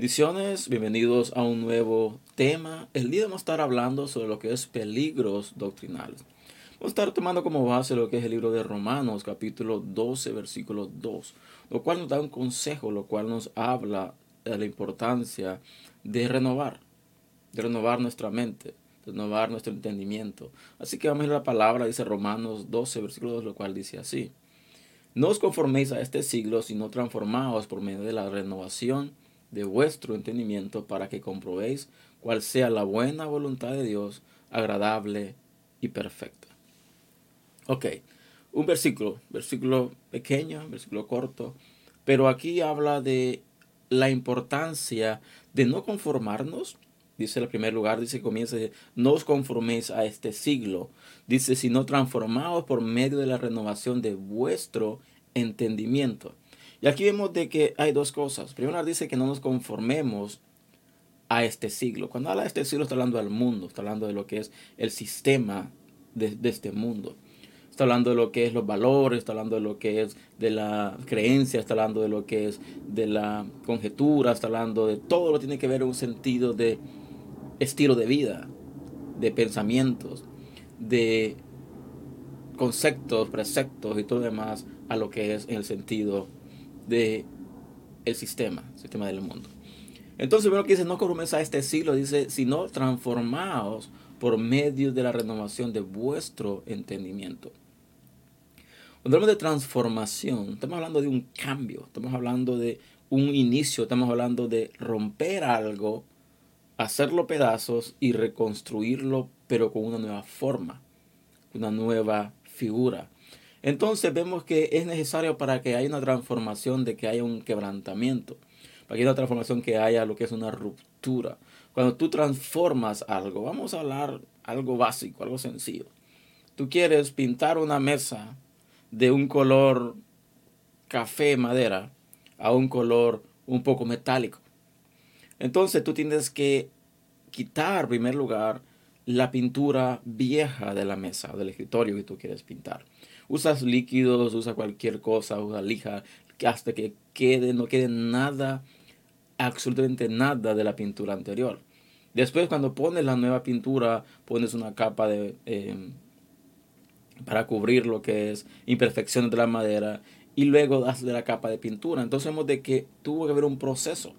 Bendiciones, bienvenidos a un nuevo tema. El día vamos a estar hablando sobre lo que es peligros doctrinales. Vamos a estar tomando como base lo que es el libro de Romanos, capítulo 12, versículo 2, lo cual nos da un consejo, lo cual nos habla de la importancia de renovar, de renovar nuestra mente, de renovar nuestro entendimiento. Así que vamos a ir a la palabra, dice Romanos 12, versículo 2, lo cual dice así. No os conforméis a este siglo, sino transformaos por medio de la renovación de vuestro entendimiento para que comprobéis cuál sea la buena voluntad de Dios, agradable y perfecta. Ok, un versículo, versículo pequeño, versículo corto, pero aquí habla de la importancia de no conformarnos. Dice el primer lugar, dice comienza, no os conforméis a este siglo. Dice, sino transformaos por medio de la renovación de vuestro entendimiento. Y aquí vemos de que hay dos cosas. Primero dice que no nos conformemos a este siglo. Cuando habla de este siglo está hablando del mundo, está hablando de lo que es el sistema de, este mundo. Está hablando de lo que es los valores, está hablando de lo que es de la creencia, está hablando de lo que es de la conjetura, está hablando de todo lo que tiene que ver en un sentido de estilo de vida, de pensamientos, de conceptos, preceptos y todo lo demás a lo que es en el sentido de el sistema, sistema del mundo. Entonces, bueno, que dice, no conforméis a este siglo, dice, sino transformaos por medio de la renovación de vuestro entendimiento. Cuando hablamos de transformación, estamos hablando de un cambio, estamos hablando de un inicio, estamos hablando de romper algo, hacerlo pedazos y reconstruirlo, pero con una nueva forma, una nueva figura. Entonces vemos que es necesario para que haya una transformación, de que haya un quebrantamiento, para que haya una transformación que haya lo que es una ruptura. Cuando tú transformas algo, vamos a hablar algo básico, algo sencillo. Tú quieres pintar una mesa de un color café madera a un color un poco metálico. Entonces tú tienes que quitar, en primer lugar, la pintura vieja de la mesa, del escritorio que tú quieres pintar usas líquidos, usa cualquier cosa, usa lija, hasta que quede, no quede nada, absolutamente nada de la pintura anterior. Después cuando pones la nueva pintura, pones una capa de, em, para cubrir lo que es imperfecciones de la madera y luego das de la capa de pintura. Entonces vemos de que tuvo que haber un proceso.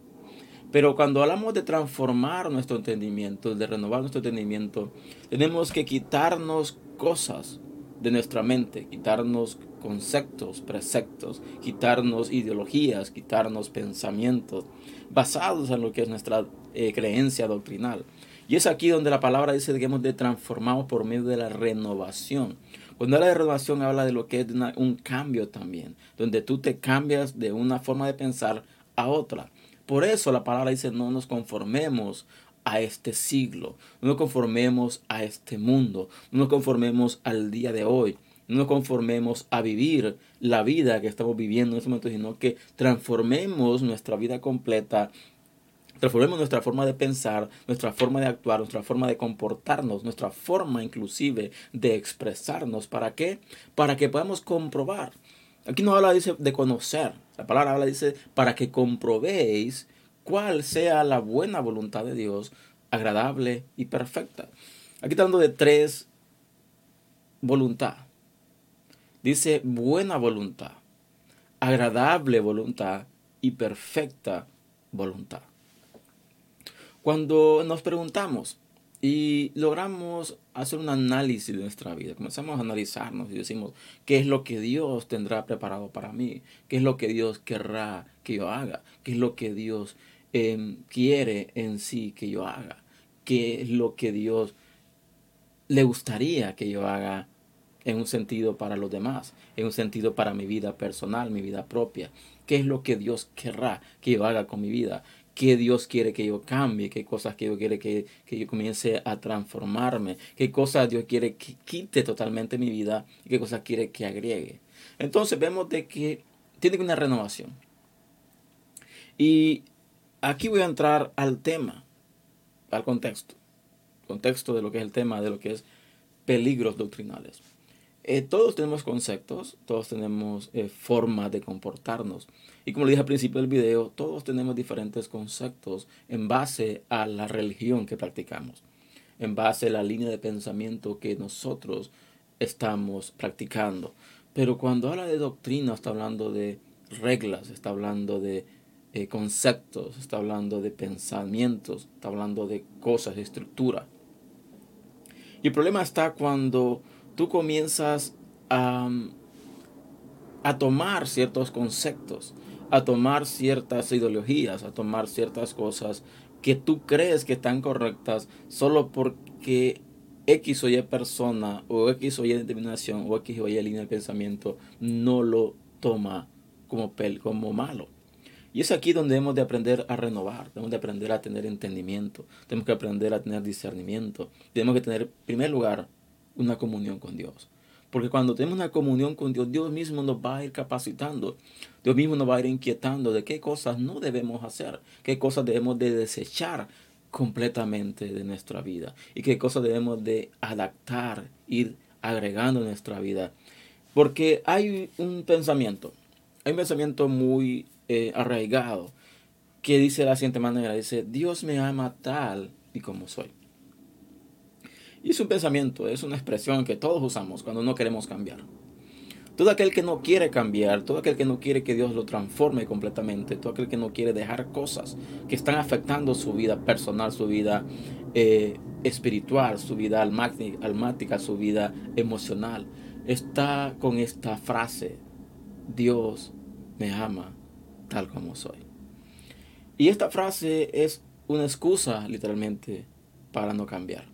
Pero cuando hablamos de transformar nuestro entendimiento, de renovar nuestro entendimiento, tenemos que quitarnos cosas de nuestra mente, quitarnos conceptos, preceptos, quitarnos ideologías, quitarnos pensamientos basados en lo que es nuestra eh, creencia doctrinal. Y es aquí donde la palabra dice que hemos de transformar por medio de la renovación. Cuando habla de renovación habla de lo que es un cambio también, donde tú te cambias de una forma de pensar a otra. Por eso la palabra dice no nos conformemos a este siglo, no nos conformemos a este mundo, no nos conformemos al día de hoy, no nos conformemos a vivir la vida que estamos viviendo en este momento, sino que transformemos nuestra vida completa, transformemos nuestra forma de pensar, nuestra forma de actuar, nuestra forma de comportarnos, nuestra forma inclusive de expresarnos. ¿Para qué? Para que podamos comprobar. Aquí no habla dice, de conocer, la palabra habla dice para que comprobéis cuál sea la buena voluntad de Dios, agradable y perfecta. Aquí está hablando de tres voluntad. Dice buena voluntad, agradable voluntad y perfecta voluntad. Cuando nos preguntamos y logramos hacer un análisis de nuestra vida, comenzamos a analizarnos y decimos, ¿qué es lo que Dios tendrá preparado para mí? ¿Qué es lo que Dios querrá que yo haga? ¿Qué es lo que Dios Em, quiere en sí que yo haga, qué es lo que Dios le gustaría que yo haga en un sentido para los demás, en un sentido para mi vida personal, mi vida propia. ¿Qué es lo que Dios querrá que yo haga con mi vida? ¿Qué Dios quiere que yo cambie? ¿Qué cosas que Dios quiere que, que yo comience a transformarme? ¿Qué cosas Dios quiere que quite totalmente mi vida? ¿Y qué cosas quiere que agregue? Entonces vemos de que tiene una renovación. Y Aquí voy a entrar al tema, al contexto, contexto de lo que es el tema, de lo que es peligros doctrinales. eh, todos tenemos conceptos, todos tenemos eh, formas de comportarnos. Y como le dije al principio del video, todos tenemos diferentes conceptos en base a la religión que practicamos, en base a la línea de pensamiento que nosotros estamos practicando. Pero cuando habla de doctrina, está hablando de reglas, está hablando de eh, conceptos, está hablando de pensamientos, está hablando de cosas, de estructura. Y el problema está cuando tú comienzas a, a tomar ciertos conceptos, a tomar ciertas ideologías, a tomar ciertas cosas que tú crees que están correctas solo porque X o Y persona o X o Y determinación o X o Y línea de pensamiento no lo toma como, pel, como malo. Y es aquí donde hemos de aprender a renovar, tenemos de aprender a tener entendimiento, tenemos que aprender a tener discernimiento, tenemos que tener, en primer lugar, una comunión con Dios. Porque cuando tenemos una comunión con Dios, Dios mismo nos va a ir capacitando, Dios mismo nos va a ir inquietando de qué cosas no debemos hacer, qué cosas debemos de desechar completamente de nuestra vida y qué cosas debemos de adaptar, ir agregando en nuestra vida. Porque hay un pensamiento, hay un pensamiento muy eh, arraigado que dice de la siguiente manera, dice, Dios me ama tal y como soy. Y es un pensamiento, es una expresión que todos usamos cuando no queremos cambiar. Todo aquel que no quiere cambiar, todo aquel que no quiere que Dios lo transforme completamente, todo aquel que no quiere dejar cosas que están afectando su vida personal, su vida eh, espiritual, su vida almática, su vida emocional, está con esta frase, Dios me ama tal como soy. Y esta frase es una excusa literalmente para no cambiar.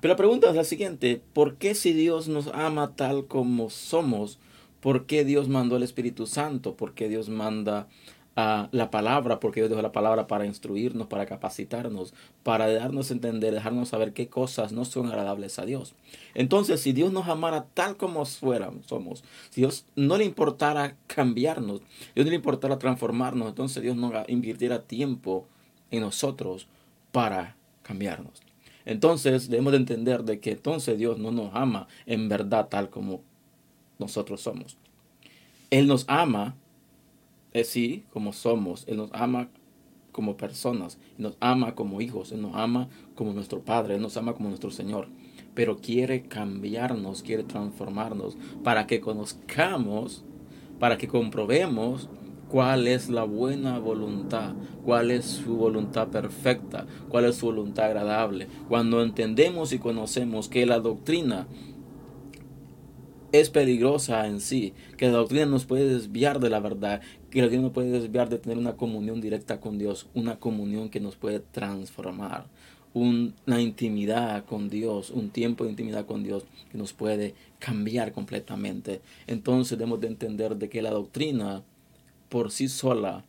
Pero la pregunta es la siguiente, ¿por qué si Dios nos ama tal como somos, por qué Dios mandó el Espíritu Santo? ¿Por qué Dios manda la palabra? ¿Por qué Dios dejó la palabra para instruirnos, para capacitarnos, para darnos a entender, dejarnos saber qué cosas no son agradables a Dios? Entonces, si Dios nos amara tal como fuéramos, somos, si Dios no le importara cambiarnos, Dios no le importara transformarnos, entonces Dios no invirtiera tiempo en nosotros para cambiarnos. Entonces debemos de entender de que entonces Dios no nos ama en verdad tal como nosotros somos. Él nos ama, es sí, como somos. Él nos ama como personas, Él nos ama como hijos, Él nos ama como nuestro Padre, Él nos ama como nuestro Señor. Pero quiere cambiarnos, quiere transformarnos para que conozcamos, para que comprobemos cuál es la buena voluntad, cuál es su voluntad perfecta, cuál es su voluntad agradable. Cuando entendemos y conocemos que la doctrina es peligrosa en sí, que la doctrina nos puede desviar de la verdad, que la doctrina nos puede desviar de tener una comunión directa con Dios, una comunión que nos puede transformar, una intimidad con Dios, un tiempo de intimidad con Dios que nos puede cambiar completamente. Entonces debemos de entender de que la doctrina por sí sola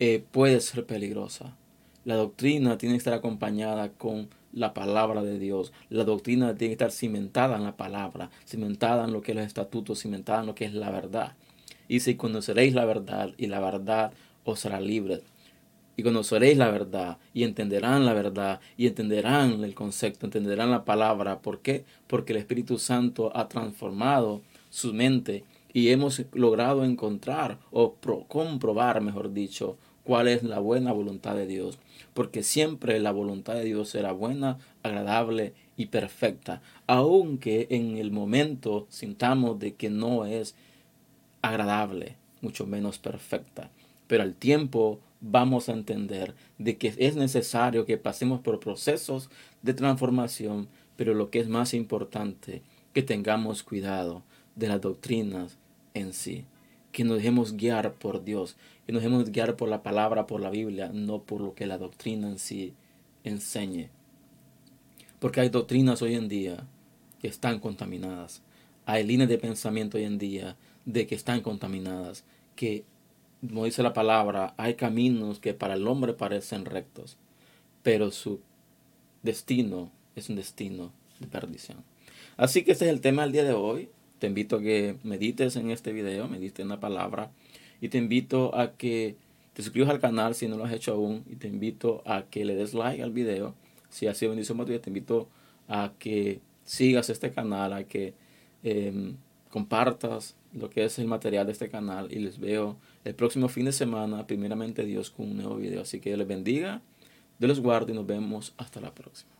eh, puede ser peligrosa. La doctrina tiene que estar acompañada con la palabra de Dios. La doctrina tiene que estar cimentada en la palabra, cimentada en lo que es los estatutos, cimentada en lo que es la verdad. Y si conoceréis la verdad y la verdad os hará libre. Y conoceréis la verdad y entenderán la verdad y entenderán el concepto, entenderán la palabra. ¿Por qué? Porque el Espíritu Santo ha transformado su mente y hemos logrado encontrar o comprobar, mejor dicho, cuál es la buena voluntad de Dios. Porque siempre la voluntad de Dios será buena, agradable y perfecta. Aunque en el momento sintamos de que no es agradable, mucho menos perfecta. Pero al tiempo vamos a entender de que es necesario que pasemos por procesos de transformación, pero lo que es más importante, que tengamos cuidado de las doctrinas en sí. Que nos dejemos guiar por Dios, que nos dejemos guiar por la palabra, por la Biblia, no por lo que la doctrina en sí enseñe. Porque hay doctrinas hoy en día que están contaminadas. Hay líneas de pensamiento hoy en día de que están contaminadas. Que, como dice la palabra, hay caminos que para el hombre parecen rectos, pero su destino es un destino de perdición. Así que este es el tema del día de hoy. Te invito a que medites en este video, medites en la palabra y te invito a que te suscribas al canal si no lo has hecho aún y te invito a que le des like al video. Si ha sido bendición para ti, te invito a que sigas este canal, a que em, compartas lo que es el material de este canal y les veo el próximo fin de semana, primeramente Dios, con un nuevo video. Así que les bendiga, Dios los guarde y nos vemos hasta la próxima.